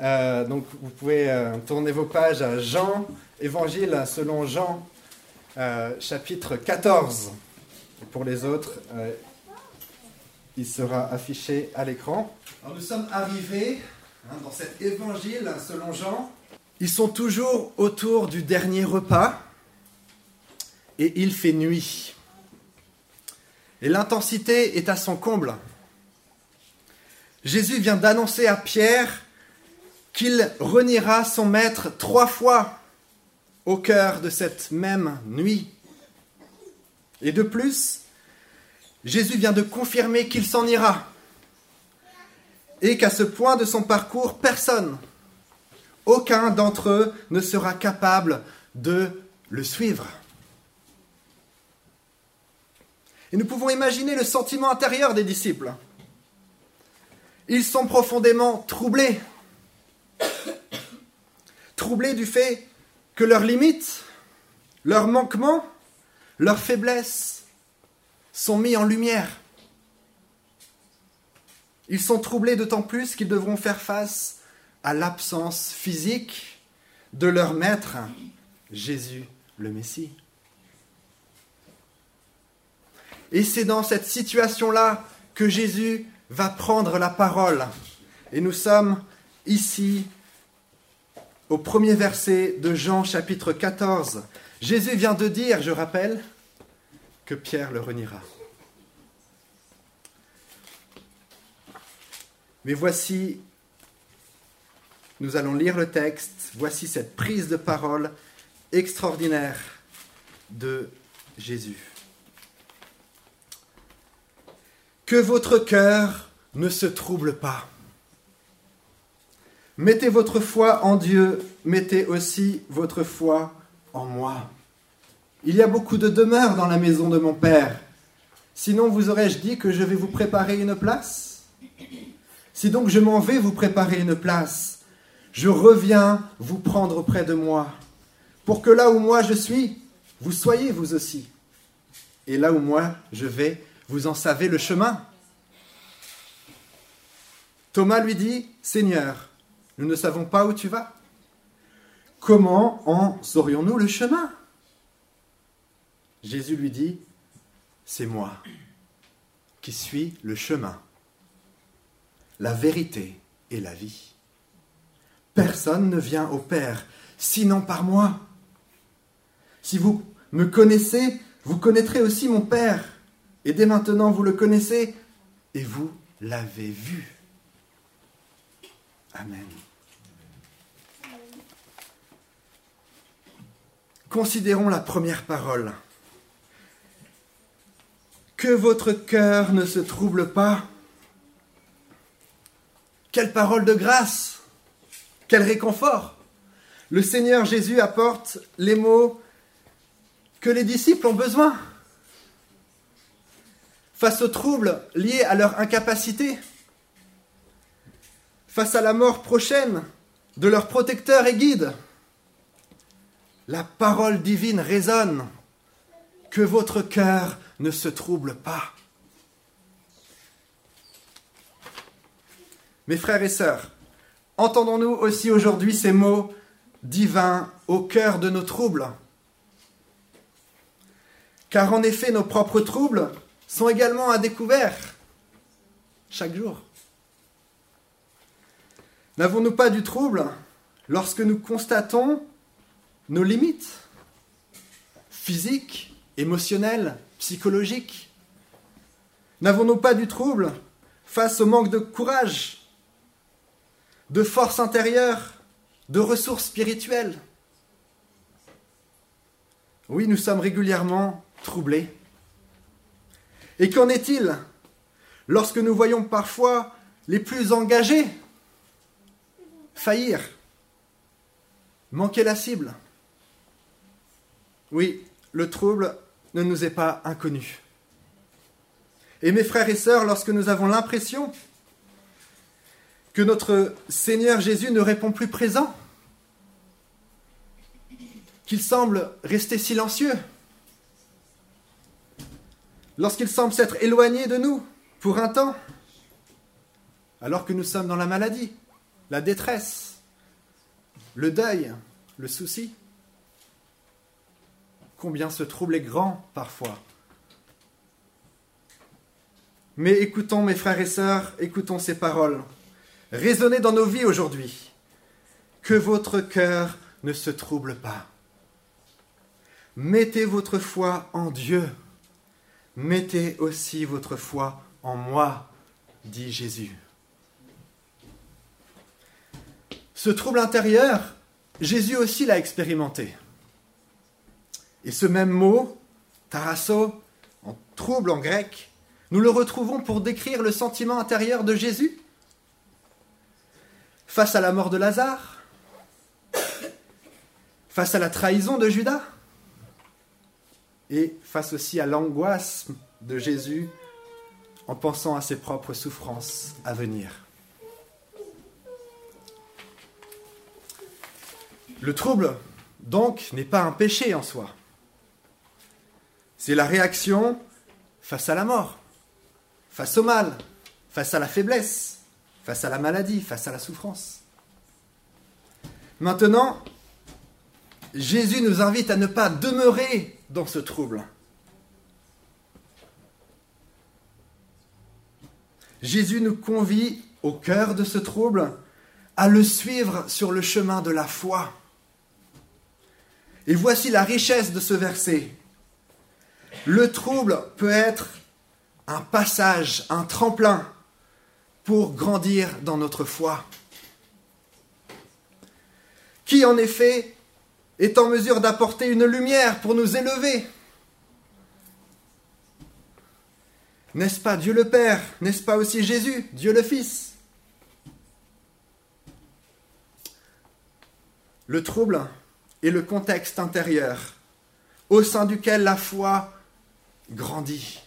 Euh, donc vous pouvez euh, tourner vos pages à Jean, Évangile selon Jean, euh, chapitre 14. Et pour les autres, il sera affiché à l'écran. Alors nous sommes arrivés hein, dans cet Évangile selon Jean. Ils sont toujours autour du dernier repas et il fait nuit. Et l'intensité est à son comble. Jésus vient d'annoncer à Pierre qu'il reniera son maître trois fois au cœur de cette même nuit. Et de plus, Jésus vient de confirmer qu'il s'en ira et qu'à ce point de son parcours, personne, aucun d'entre eux ne sera capable de le suivre. Et nous pouvons imaginer le sentiment intérieur des disciples. Ils sont profondément troublés. Troublés du fait que leurs limites, leurs manquements, leurs faiblesses sont mis en lumière. Ils sont troublés d'autant plus qu'ils devront faire face à l'absence physique de leur maître, Jésus le Messie. Et c'est dans cette situation-là que Jésus va prendre la parole. Et nous sommes ici au premier verset de Jean chapitre 14. Jésus vient de dire, je rappelle, que Pierre le reniera. Mais voici, nous allons lire le texte, voici cette prise de parole extraordinaire de Jésus. Que votre cœur ne se trouble pas. Mettez votre foi en Dieu, mettez aussi votre foi en moi. Il y a beaucoup de demeures dans la maison de mon Père. Sinon vous aurais-je dit que je vais vous préparer une place? Si donc je m'en vais vous préparer une place, je reviens vous prendre auprès de moi, pour que là où moi je suis, vous soyez vous aussi. Et là où moi je vais, vous en savez le chemin Thomas lui dit, Seigneur, nous ne savons pas où tu vas. Comment en saurions-nous le chemin? Jésus lui dit, C'est moi qui suis le chemin, la vérité et la vie. Personne ne vient au Père sinon par moi. Si vous me connaissez, vous connaîtrez aussi mon Père. Et dès maintenant, vous le connaissez et vous l'avez vu. Amen. Considérons la première parole. Que votre cœur ne se trouble pas. Quelle parole de grâce. Quel réconfort. Le Seigneur Jésus apporte les mots que les disciples ont besoin face aux troubles liés à leur incapacité, face à la mort prochaine de leur protecteur et guide. La parole divine résonne. Que votre cœur ne se trouble pas. Mes frères et sœurs, entendons-nous aussi aujourd'hui ces mots divins au cœur de nos troubles Car en effet, nos propres troubles sont également à découvert chaque jour. N'avons-nous pas du trouble lorsque nous constatons nos limites physiques, émotionnelles, psychologiques N'avons-nous pas du trouble face au manque de courage, de force intérieure, de ressources spirituelles? Oui, nous sommes régulièrement troublés. Et qu'en est-il lorsque nous voyons parfois les plus engagés faillir, manquer la cible? Oui, le trouble ne nous est pas inconnu. Et mes frères et sœurs, lorsque nous avons l'impression que notre Seigneur Jésus ne répond plus présent, qu'il semble rester silencieux, lorsqu'il semble s'être éloigné de nous pour un temps, alors que nous sommes dans la maladie, la détresse, le deuil, le souci. Combien ce trouble est grand parfois. Mais écoutons mes frères et sœurs, écoutons ces paroles. Résonnez dans nos vies aujourd'hui. Que votre cœur ne se trouble pas. Mettez votre foi en Dieu. Mettez aussi votre foi en moi, dit Jésus. Ce trouble intérieur, Jésus aussi l'a expérimenté. Et ce même mot, tarasso, en trouble en grec, nous le retrouvons pour décrire le sentiment intérieur de Jésus face à la mort de Lazare, face à la trahison de Judas, et face aussi à l'angoisse de Jésus en pensant à ses propres souffrances à venir. Le trouble, donc, n'est pas un péché en soi. C'est la réaction face à la mort, face au mal, face à la faiblesse, face à la maladie, face à la souffrance. Maintenant, Jésus nous invite à ne pas demeurer dans ce trouble. Jésus nous convie au cœur de ce trouble à le suivre sur le chemin de la foi. Et voici la richesse de ce verset. Le trouble peut être un passage, un tremplin pour grandir dans notre foi. Qui en effet est en mesure d'apporter une lumière pour nous élever? N'est-ce pas Dieu le Père? N'est-ce pas aussi Jésus, Dieu le Fils? Le trouble est le contexte intérieur au sein duquel la foi grandit.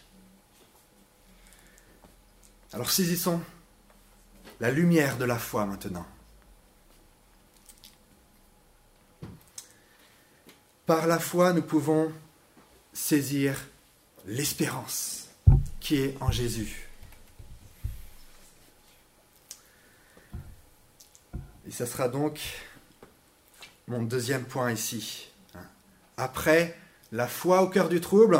Alors saisissons la lumière de la foi maintenant. Par la foi, nous pouvons saisir l'espérance qui est en Jésus. Et ce sera donc mon deuxième point ici. Après la foi au cœur du trouble,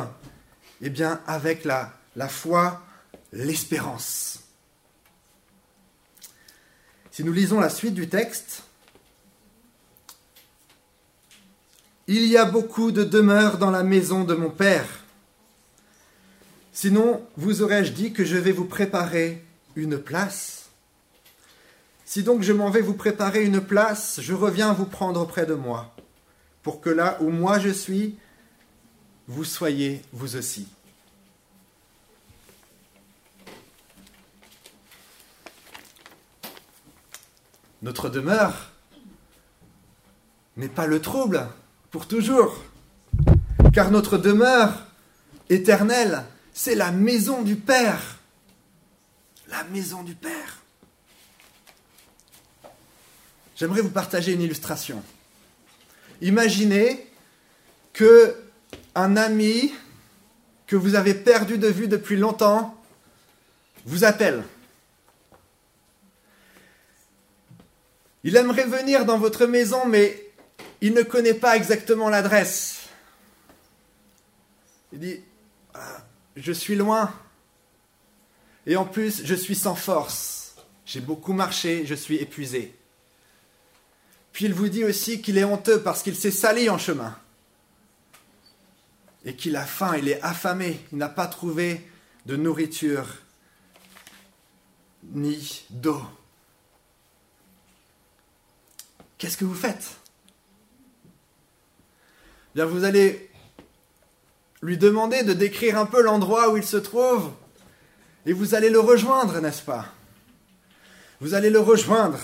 eh bien, avec la, la foi, l'espérance. Si nous lisons la suite du texte, Il y a beaucoup de demeures dans la maison de mon Père. Sinon, vous aurais-je dit que je vais vous préparer une place? Si donc je m'en vais vous préparer une place, je reviens vous prendre près de moi, pour que là où moi je suis, vous soyez vous aussi. Notre demeure n'est pas le trouble pour toujours, car notre demeure éternelle, c'est la maison du Père. La maison du Père. J'aimerais vous partager une illustration. Imaginez que un ami que vous avez perdu de vue depuis longtemps vous appelle. Il aimerait venir dans votre maison, mais il ne connaît pas exactement l'adresse. Il dit, ah, je suis loin. Et en plus, je suis sans force. J'ai beaucoup marché, je suis épuisé. Puis il vous dit aussi qu'il est honteux parce qu'il s'est sali en chemin. Et qu'il a faim, il est affamé, il n'a pas trouvé de nourriture ni d'eau. Qu'est-ce que vous faites? Bien, vous allez lui demander de décrire un peu l'endroit où il se trouve et vous allez le rejoindre, n'est-ce pas? Vous allez le rejoindre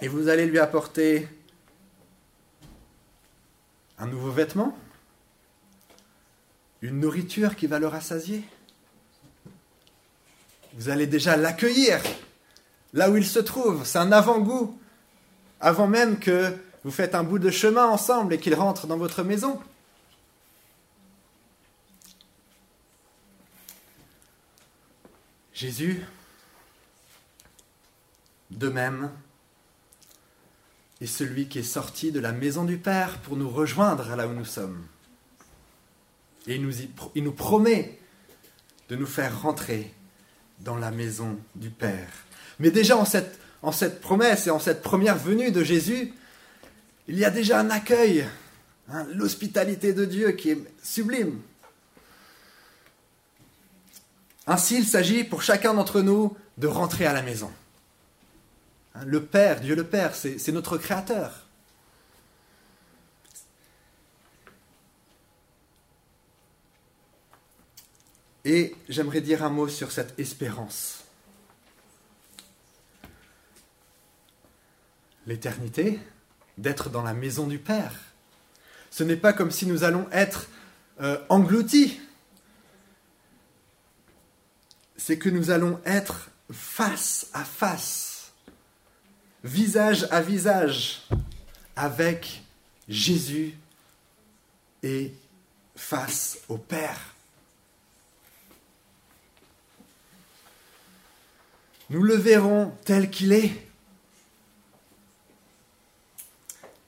et vous allez lui apporter un nouveau vêtement, une nourriture qui va le rassasier. Vous allez déjà l'accueillir là où il se trouve. C'est un avant-goût avant même que vous faites un bout de chemin ensemble et qu'il rentre dans votre maison. Jésus de même est celui qui est sorti de la maison du Père pour nous rejoindre là où nous sommes. Et il nous, promet de nous faire rentrer dans la maison du Père. Mais déjà en cette, en cette promesse et en cette première venue de Jésus, il y a déjà un accueil, hein, l'hospitalité de Dieu qui est sublime. Ainsi, il s'agit pour chacun d'entre nous de rentrer à la maison. Hein, le Père, Dieu le Père, c'est notre Créateur. Et j'aimerais dire un mot sur cette espérance. L'éternité, d'être dans la maison du Père. Ce n'est pas comme si nous allons être euh, engloutis. C'est que nous allons être face à face, visage à visage, avec Jésus et face au Père. Nous le verrons tel qu'il est.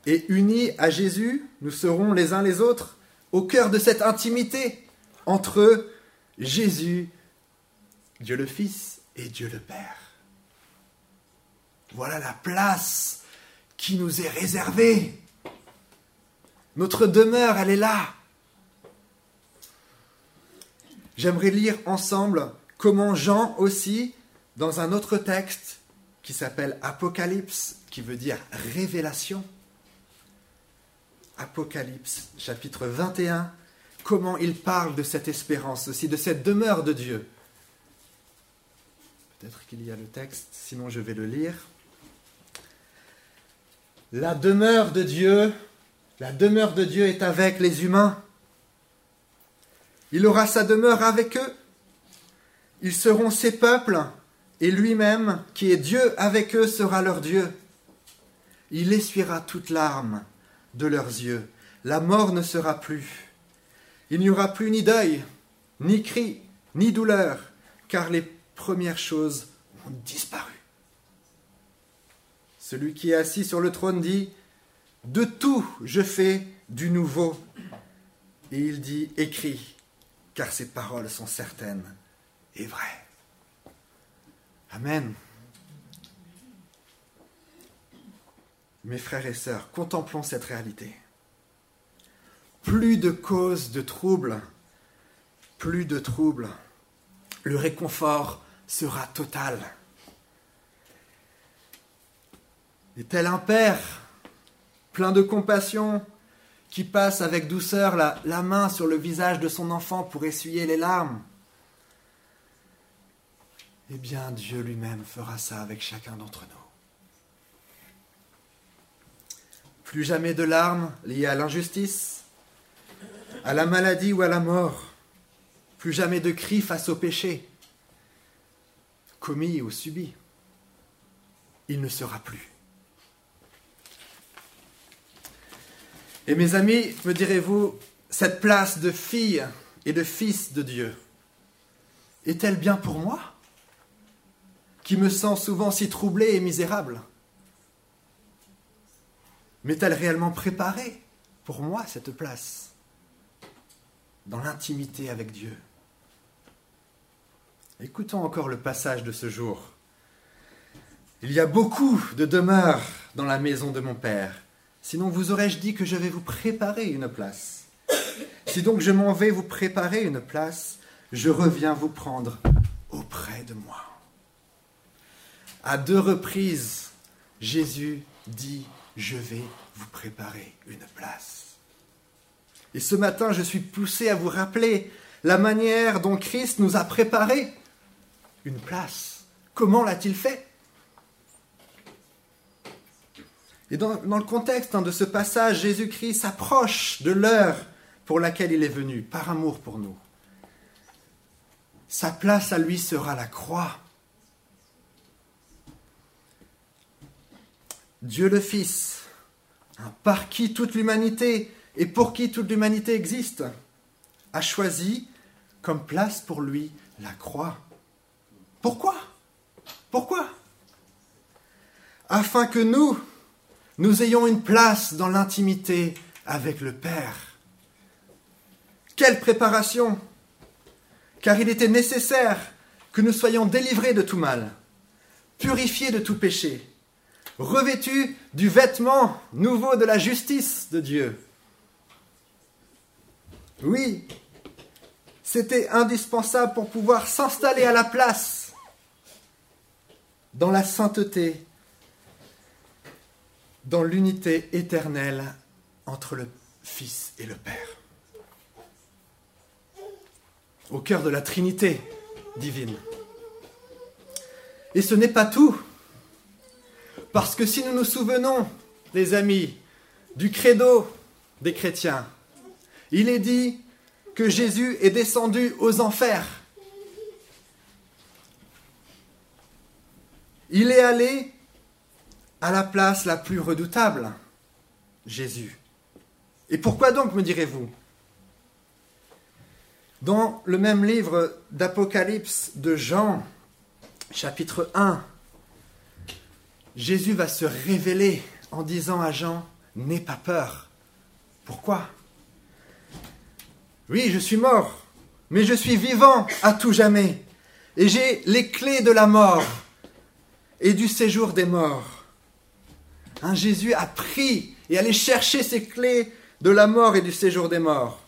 Et unis à Jésus, nous serons les uns les autres au cœur de cette intimité entre Jésus, Dieu le Fils, et Dieu le Père. Voilà la place qui nous est réservée. Notre demeure, elle est là. J'aimerais lire ensemble comment Jean aussi dans un autre texte qui s'appelle Apocalypse, qui veut dire révélation. Apocalypse, chapitre 21, comment il parle de cette espérance aussi, de cette demeure de Dieu. Peut-être qu'il y a le texte, sinon je vais le lire. La demeure de Dieu, la demeure de Dieu est avec les humains. Il aura sa demeure avec eux. Ils seront ses peuples et lui-même, qui est Dieu avec eux, sera leur Dieu. Il essuiera toute larme de leurs yeux. La mort ne sera plus. Il n'y aura plus ni deuil, ni cri, ni douleur, car les premières choses ont disparu. Celui qui est assis sur le trône dit, De tout je fais du nouveau. Et il dit, Écris, car ces paroles sont certaines et vraies. Amen. Mes frères et sœurs, contemplons cette réalité. Plus de causes de troubles, plus de troubles, le réconfort sera total. Et tel un père, plein de compassion, qui passe avec douceur la, la main sur le visage de son enfant pour essuyer les larmes, eh bien Dieu lui-même fera ça avec chacun d'entre nous. Plus jamais de larmes liées à l'injustice, à la maladie ou à la mort. Plus jamais de cris face au péché, commis ou subi. Il ne sera plus. Et mes amis, me direz-vous, cette place de fille et de fils de Dieu est-elle bien pour moi? Qui me sent souvent si troublé et misérable M'est-elle réellement préparée pour moi cette place dans l'intimité avec Dieu? Écoutons encore le passage de ce jour. Il y a beaucoup de demeures dans la maison de mon Père. Sinon vous aurais-je dit que je vais vous préparer une place? Si donc je m'en vais vous préparer une place, je reviens vous prendre auprès de moi. À deux reprises, Jésus dit, je vais vous préparer une place. Et ce matin, je suis poussé à vous rappeler la manière dont Christ nous a préparé une place. Comment l'a-t-il fait? Et dans, le contexte hein, de ce passage, Jésus-Christ s'approche de l'heure pour laquelle il est venu, par amour pour nous. Sa place à lui sera la croix. Dieu le Fils, par qui toute l'humanité et pour qui toute l'humanité existe, a choisi comme place pour lui la croix. Pourquoi? Pourquoi? Afin que nous, nous ayons une place dans l'intimité avec le Père. Quelle préparation Car il était nécessaire que nous soyons délivrés de tout mal, purifiés de tout péché, revêtus du vêtement nouveau de la justice de Dieu. Oui, c'était indispensable pour pouvoir s'installer à la place dans la sainteté, dans l'unité éternelle entre le Fils et le Père. Au cœur de la Trinité divine. Et ce n'est pas tout. Parce que si nous nous souvenons, les amis, du credo des chrétiens, il est dit que Jésus est descendu aux enfers. Il est allé à la place la plus redoutable, Jésus. Et pourquoi donc, me direz-vous? Dans le même livre d'Apocalypse de Jean, chapitre 1, Jésus va se révéler en disant à Jean, N'aie pas peur. Pourquoi? Oui, je suis mort, mais je suis vivant à tout jamais, et j'ai les clés de la mort et du séjour des morts. Un Jésus a pris et allé chercher ses clés de la mort et du séjour des morts.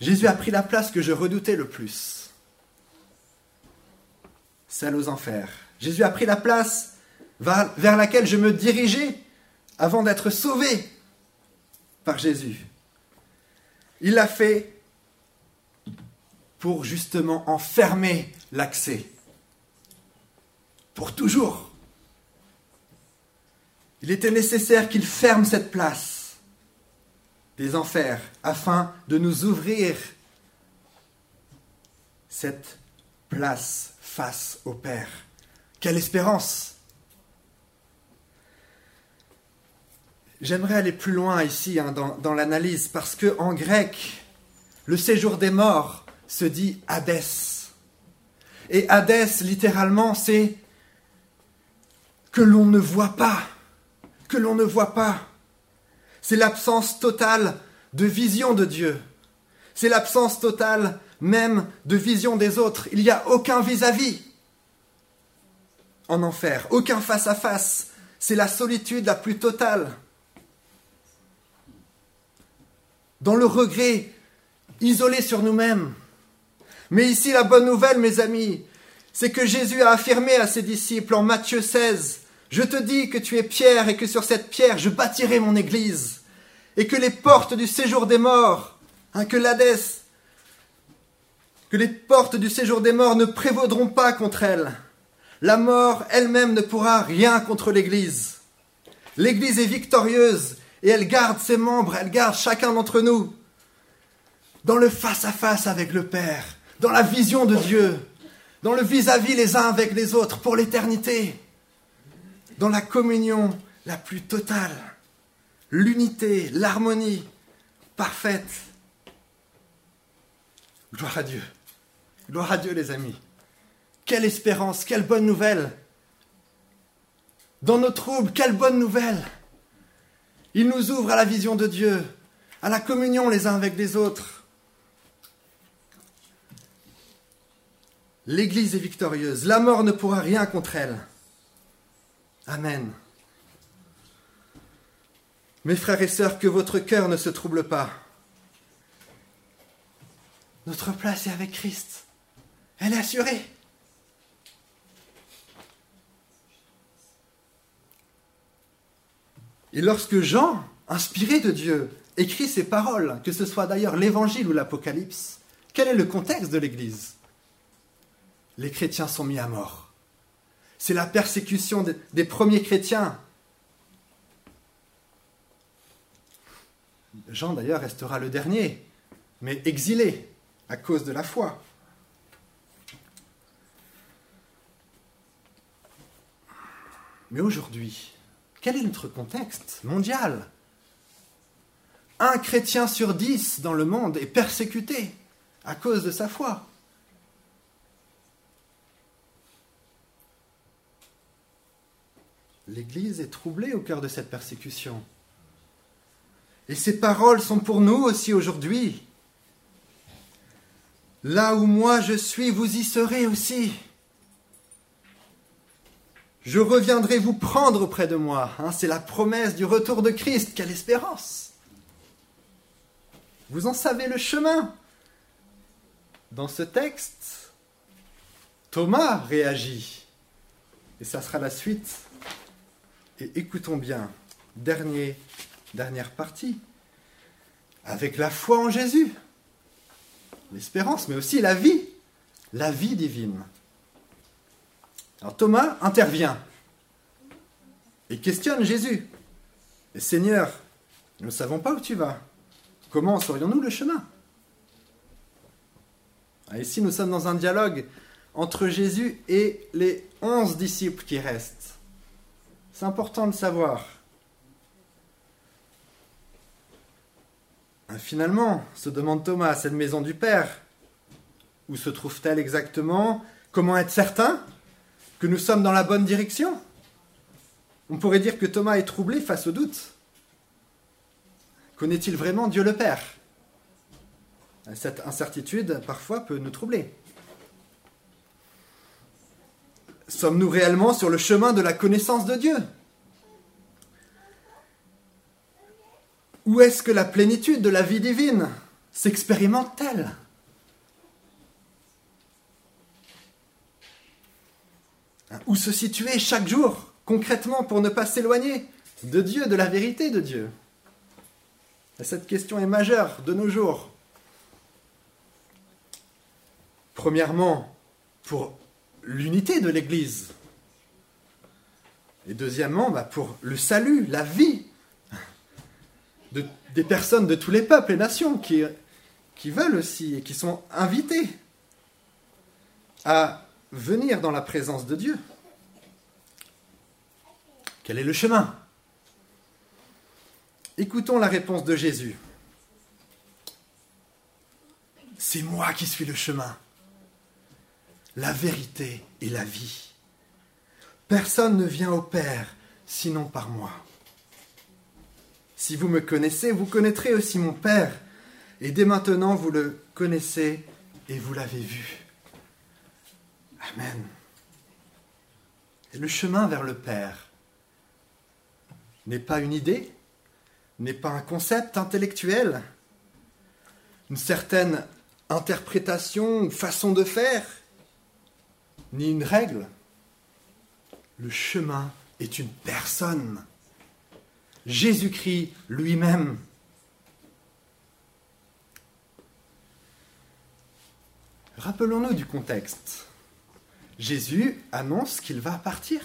Jésus a pris la place que je redoutais le plus, celle aux enfers. Jésus a pris la place vers laquelle je me dirigeais avant d'être sauvé par Jésus. Il l'a fait pour justement enfermer l'accès, pour toujours. Il était nécessaire qu'il ferme cette place des enfers afin de nous ouvrir cette place face au Père. Quelle espérance J'aimerais aller plus loin ici hein, dans, dans l'analyse parce que en grec, le séjour des morts se dit Hadès. Et Hadès, littéralement, c'est que l'on ne voit pas, que l'on ne voit pas. C'est l'absence totale de vision de Dieu. C'est l'absence totale même de vision des autres. Il n'y a aucun vis-à-vis en enfer, aucun face-à-face. C'est la solitude la plus totale. Dans le regret, isolé sur nous-mêmes. Mais ici, la bonne nouvelle, mes amis, c'est que Jésus a affirmé à ses disciples en Matthieu 16, Je te dis que tu es pierre et que sur cette pierre je bâtirai mon église, et que les portes du séjour des morts, hein, que l'Hadès, que les portes du séjour des morts ne prévaudront pas contre elle. La mort elle-même ne pourra rien contre l'Église. L'Église est victorieuse et elle garde ses membres, elle garde chacun d'entre nous dans le face-à-face avec le Père, dans la vision de Dieu, dans le vis-à-vis les uns avec les autres pour l'éternité, dans la communion la plus totale, l'unité, l'harmonie parfaite. Gloire à Dieu. Gloire à Dieu les amis. Quelle espérance, quelle bonne nouvelle. Dans nos troubles, quelle bonne nouvelle. Il nous ouvre à la vision de Dieu, à la communion les uns avec les autres. L'Église est victorieuse, la mort ne pourra rien contre elle. Amen. Mes frères et sœurs, que votre cœur ne se trouble pas. Notre place est avec Christ. Elle est assurée. Et lorsque Jean, inspiré de Dieu, écrit ces paroles, que ce soit d'ailleurs l'Évangile ou l'Apocalypse, quel est le contexte de l'Église? Les chrétiens sont mis à mort. C'est la persécution des premiers chrétiens. Jean d'ailleurs restera le dernier, mais exilé à cause de la foi. Mais aujourd'hui, quel est notre contexte mondial? Un chrétien sur dix dans le monde est persécuté à cause de sa foi. l'Église est troublée au cœur de cette persécution. Et ces paroles sont pour nous aussi aujourd'hui. Là où moi je suis, vous y serez aussi. Je reviendrai vous prendre auprès de moi. Hein, c'est la promesse du retour de Christ. Quelle espérance Vous en savez le chemin. Dans ce texte, Thomas réagit. Et ça sera la suite. Et écoutons bien, dernier, dernière partie. Avec la foi en Jésus, l'espérance, mais aussi la vie, la vie divine. Alors Thomas intervient et questionne Jésus. Seigneur, nous ne savons pas où tu vas. Comment saurions-nous le chemin? Ah, Ici, nous sommes dans un dialogue entre Jésus et les onze disciples qui restent. C'est important de savoir. Ah, finalement, se demande Thomas, cette maison du Père, où se trouve-t-elle exactement? Comment être certain? Que nous sommes dans la bonne direction On pourrait dire que Thomas est troublé face au doute. Connaît-il vraiment Dieu le Père? Cette incertitude, parfois, peut nous troubler. Sommes-nous réellement sur le chemin de la connaissance de Dieu? Où est-ce que la plénitude de la vie divine s'expérimente-t-elle? Où se situer chaque jour, concrètement, pour ne pas s'éloigner de Dieu, de la vérité de Dieu? Cette question est majeure de nos jours. Premièrement, pour l'unité de l'Église. Et deuxièmement, bah, pour le salut, la vie des personnes de tous les peuples et nations qui, qui veulent aussi et qui sont invités à venir dans la présence de Dieu. Quel est le chemin? Écoutons la réponse de Jésus. C'est moi qui suis le chemin, la vérité et la vie. Personne ne vient au Père sinon par moi. Si vous me connaissez, vous connaîtrez aussi mon Père. Et dès maintenant, vous le connaissez et vous l'avez vu. Amen. Le chemin vers le Père n'est pas une idée, n'est pas un concept intellectuel, une certaine interprétation ou façon de faire, ni une règle. Le chemin est une personne. Jésus-Christ lui-même. Rappelons-nous du contexte. Jésus annonce qu'il va partir.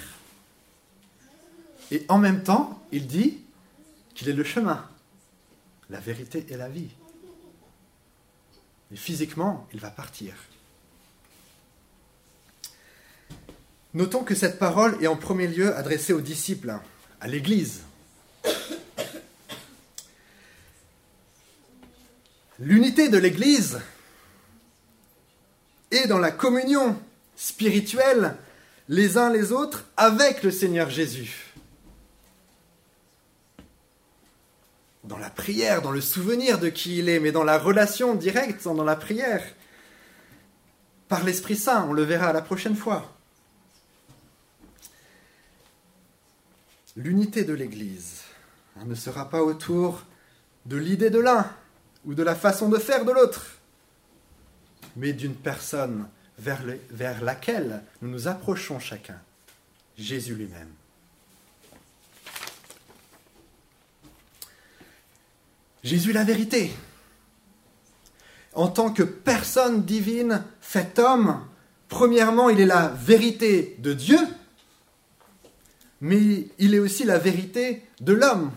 Et en même temps, il dit qu'il est le chemin, la vérité et la vie. Et physiquement, il va partir. Notons que cette parole est en premier lieu adressée aux disciples, à l'Église. L'unité de l'Église est dans la communion spirituelle les uns les autres avec le Seigneur Jésus. Dans la prière, dans le souvenir de qui il est, mais dans la relation directe, dans la prière, par l'Esprit Saint, on le verra la prochaine fois. L'unité de l'Église ne sera pas autour de l'idée de l'un, ou de la façon de faire de l'autre, mais d'une personne vers, laquelle nous nous approchons chacun, Jésus lui-même. Jésus la vérité. En tant que personne divine fait homme, premièrement, il est la vérité de Dieu, mais il est aussi la vérité de l'homme.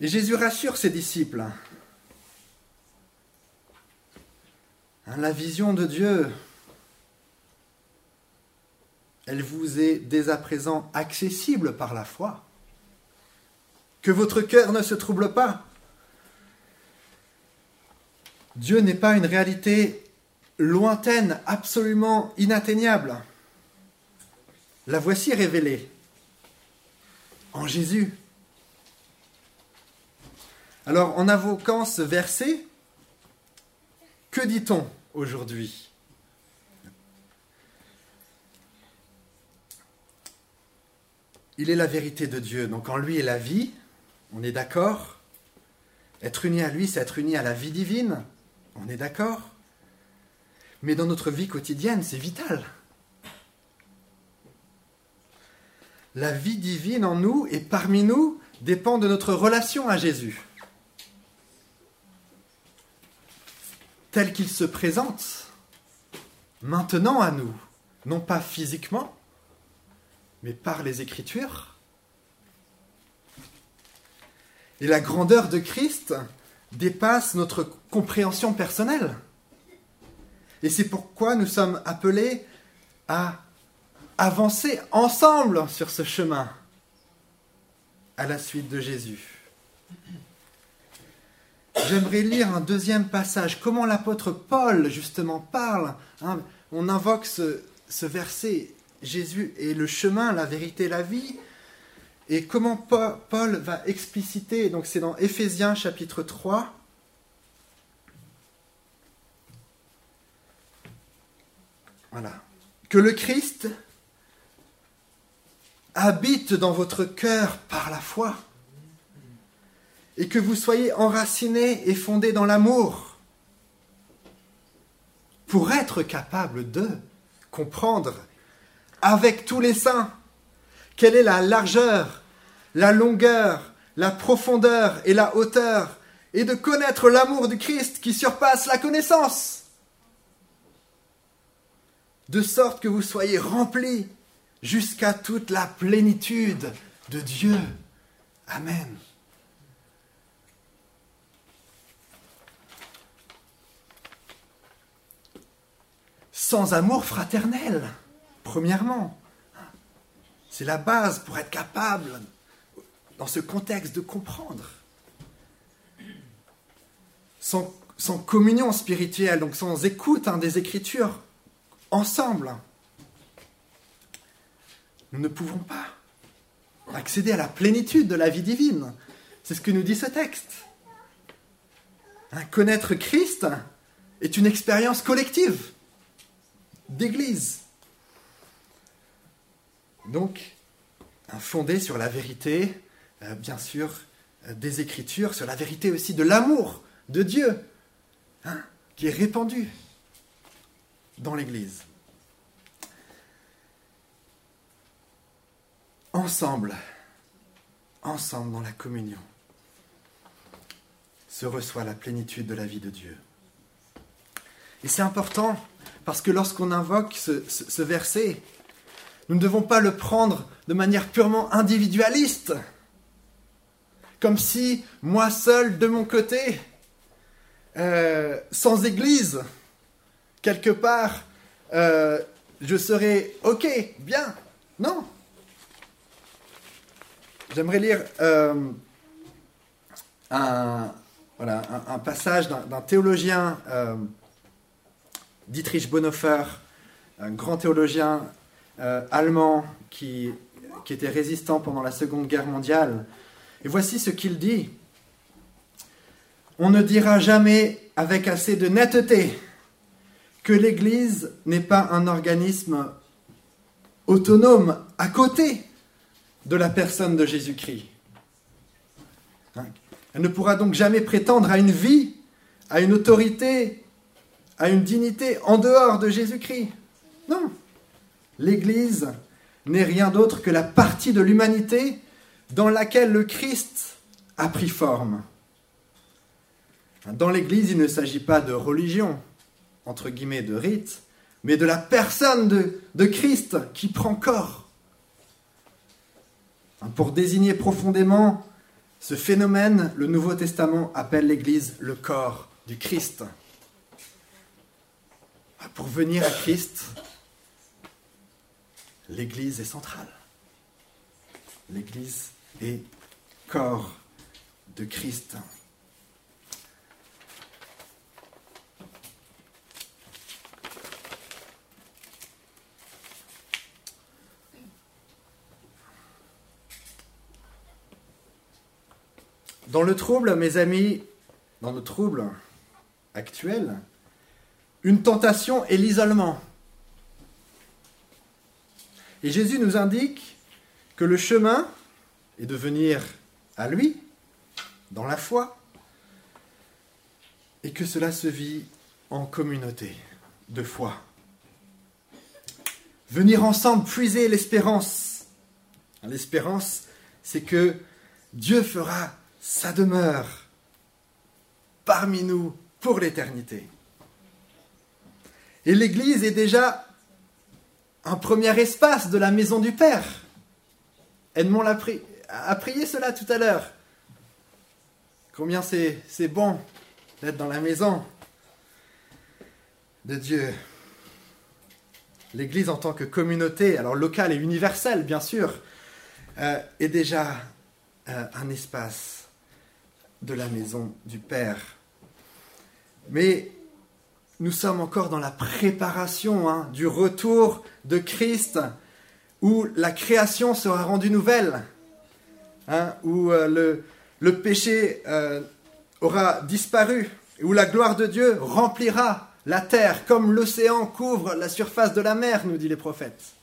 Et Jésus rassure ses disciples. Hein, la vision de Dieu, elle vous est dès à présent accessible par la foi. Que votre cœur ne se trouble pas. Dieu n'est pas une réalité lointaine, absolument inatteignable. la voici révélée en Jésus. Alors, en invoquant ce verset, que dit-on aujourd'hui? Il est la vérité de Dieu, donc en lui est la vie, on est d'accord? Être uni à lui, c'est être uni à la vie divine, on est d'accord? Mais dans notre vie quotidienne, c'est vital. La vie divine en nous et parmi nous dépend de notre relation à Jésus. Tel qu'il se présente maintenant à nous, non pas physiquement, mais par les Écritures. Et la grandeur de Christ dépasse notre compréhension personnelle. Et c'est pourquoi nous sommes appelés à avancer ensemble sur ce chemin à la suite de Jésus. J'aimerais lire un deuxième passage. Comment l'apôtre Paul, justement, parle. Hein. on invoque ce, verset Jésus est le chemin, la vérité, la vie. Et comment Paul va expliciter, donc c'est dans Éphésiens chapitre 3. Voilà. Que le Christ habite dans votre cœur par la foi et que vous soyez enracinés et fondés dans l'amour pour être capable de comprendre avec tous les saints quelle est la largeur, la longueur, la profondeur et la hauteur, et de connaître l'amour du Christ qui surpasse la connaissance, de sorte que vous soyez remplis jusqu'à toute la plénitude de Dieu. Amen. Sans amour fraternel, premièrement. C'est la base pour être capable, dans ce contexte, de comprendre. Sans, communion spirituelle, donc sans écoute hein, des Écritures, ensemble, nous ne pouvons pas accéder à la plénitude de la vie divine. C'est ce que nous dit ce texte. Hein, connaître Christ est une expérience collective d'église. Donc, fondé sur la vérité, euh, bien sûr, euh, des Écritures, sur la vérité aussi de l'amour de Dieu, hein, qui est répandu dans l'Église. Ensemble, ensemble dans la communion, se reçoit la plénitude de la vie de Dieu. Et c'est important parce que lorsqu'on invoque ce, verset, nous ne devons pas le prendre de manière purement individualiste, comme si moi seul, de mon côté, euh, sans Église, quelque part, euh, je serais OK, bien. Non. J'aimerais lire euh, un, passage d'un théologien Dietrich Bonhoeffer, un grand théologien euh, allemand qui, qui était résistant pendant la Seconde Guerre mondiale. Et voici ce qu'il dit. On ne dira jamais avec assez de netteté que l'Église n'est pas un organisme autonome à côté de la personne de Jésus-Christ. Hein? Elle ne pourra donc jamais prétendre à une vie, à une autorité à une dignité en dehors de Jésus-Christ. Non. L'Église n'est rien d'autre que la partie de l'humanité dans laquelle le Christ a pris forme. Dans l'Église, il ne s'agit pas de religion, entre guillemets, de rite, mais de la personne de, de Christ qui prend corps. Pour désigner profondément ce phénomène, le Nouveau Testament appelle l'Église le corps du Christ pour venir à Christ, l'Église est centrale. L'Église est corps de Christ. Dans le trouble, mes amis, dans le trouble actuel, une tentation est l'isolement. Et Jésus nous indique que le chemin est de venir à lui, dans la foi, et que cela se vit en communauté de foi. Venir ensemble puiser l'espérance. L'espérance, c'est que Dieu fera sa demeure parmi nous pour l'éternité. Et l'Église est déjà un premier espace de la maison du Père. Edmond a prié cela tout à l'heure. Combien c'est bon d'être dans la maison de Dieu. L'Église en tant que communauté, alors locale et universelle bien sûr, euh, est déjà euh, un espace de la maison du Père. Mais nous sommes encore dans la préparation hein, du retour de Christ, où la création sera rendue nouvelle, hein, où euh, le, péché euh, aura disparu, où la gloire de Dieu remplira la terre comme l'océan couvre la surface de la mer, nous dit les prophètes.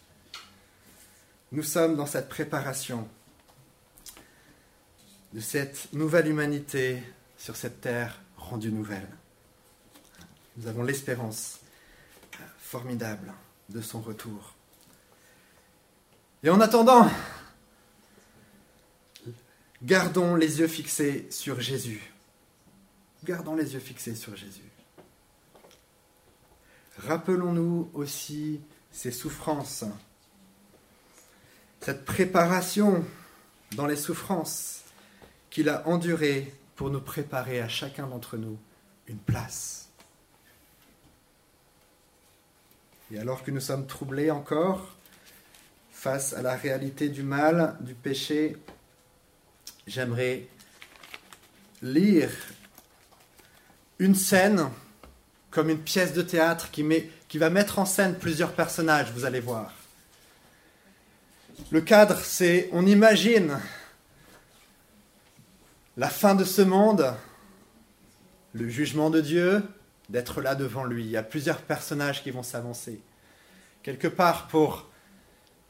Nous sommes dans cette préparation de cette nouvelle humanité sur cette terre rendue nouvelle. Nous avons l'espérance formidable de son retour. Et en attendant, gardons les yeux fixés sur Jésus. Gardons les yeux fixés sur Jésus. Rappelons-nous aussi ses souffrances, cette préparation dans les souffrances qu'il a endurées pour nous préparer à chacun d'entre nous une place. Et alors que nous sommes troublés encore face à la réalité du mal, du péché, j'aimerais lire une scène comme une pièce de théâtre qui, va mettre en scène plusieurs personnages, vous allez voir. Le cadre, c'est on imagine la fin de ce monde, le jugement de Dieu, d'être là devant lui. Il y a plusieurs personnages qui vont s'avancer. Quelque part pour,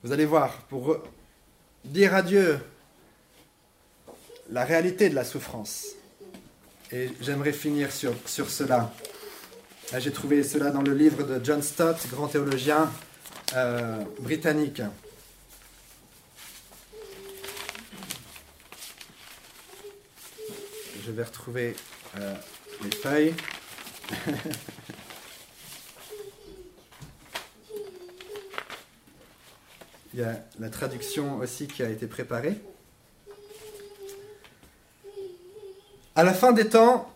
vous allez voir, pour dire à Dieu la réalité de la souffrance. Et j'aimerais finir sur, sur cela. J'ai trouvé cela dans le livre de John Stott, grand théologien euh, britannique. Je vais retrouver euh, les feuilles. Il y a la traduction aussi qui a été préparée. À la fin des temps,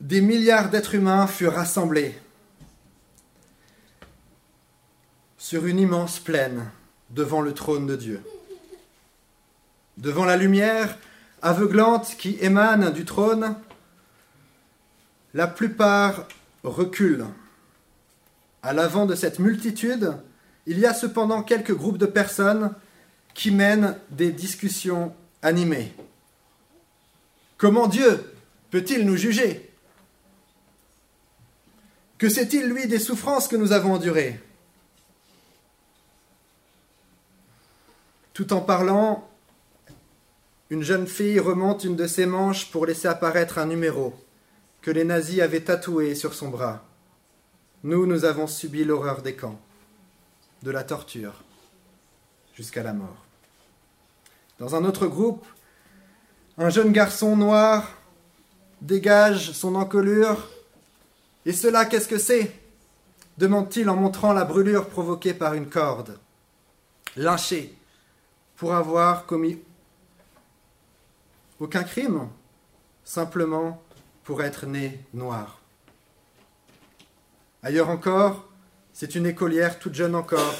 des milliards d'êtres humains furent rassemblés sur une immense plaine devant le trône de Dieu. Devant la lumière aveuglante qui émane du trône, la plupart reculent. À l'avant de cette multitude, il y a cependant quelques groupes de personnes qui mènent des discussions animées. Comment Dieu peut-il nous juger? Que sait-il, lui, des souffrances que nous avons endurées? Tout en parlant, une jeune fille remonte une de ses manches pour laisser apparaître un numéro que les nazis avaient tatoué sur son bras. Nous, nous avons subi l'horreur des camps, de la torture, jusqu'à la mort. Dans un autre groupe, un jeune garçon noir dégage son encolure. Et cela, qu'est-ce que c'est? demande-t-il en montrant la brûlure provoquée par une corde. Lynché pour avoir commis aucun crime, simplement pour être né noir. Ailleurs encore, c'est une écolière toute jeune encore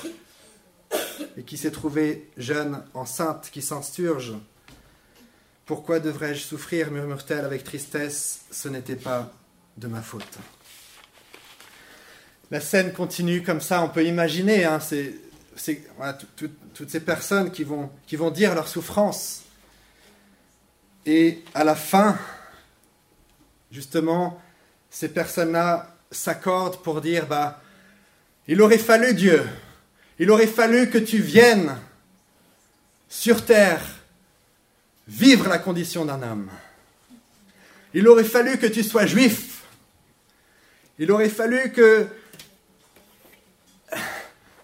et qui s'est trouvée jeune, enceinte, qui s'ensturge pourquoi devrais-je souffrir murmure-t-elle avec tristesse. Ce n'était pas de ma faute. La scène continue comme ça, on peut imaginer, hein, toutes ces personnes qui vont, qui vont dire leur souffrance. Et à la fin, justement, ces personnes-là s'accordent pour dire, bah, il aurait fallu Dieu, il aurait fallu que tu viennes sur terre vivre la condition d'un homme. Il aurait fallu que tu sois juif. Il aurait fallu que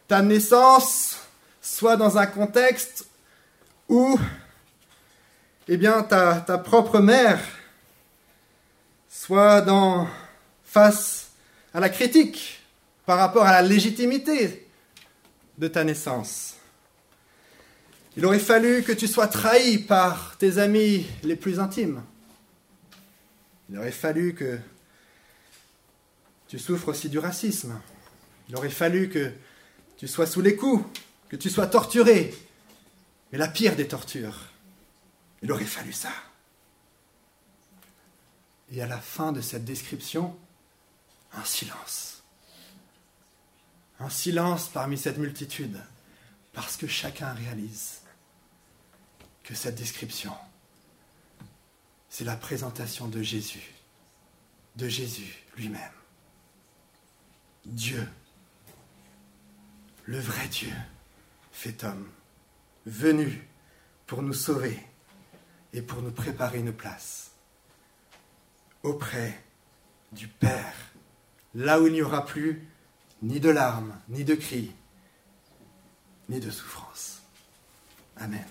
ta naissance soit dans un contexte où eh bien, ta, ta propre mère soit face à la critique par rapport à la légitimité de ta naissance. Il aurait fallu que tu sois trahi par tes amis les plus intimes. Il aurait fallu que tu souffres aussi du racisme. Il aurait fallu que tu sois sous les coups, que tu sois torturé. Mais la pire des tortures, il aurait fallu ça. Et à la fin de cette description, un silence. Un silence parmi cette multitude, parce que chacun réalise que cette description, c'est la présentation de Jésus, de Jésus lui-même. Dieu, le vrai Dieu, fait homme, venu pour nous sauver et pour nous préparer une place auprès du Père, là où il n'y aura plus ni de larmes, ni de cris, ni de souffrance. Amen.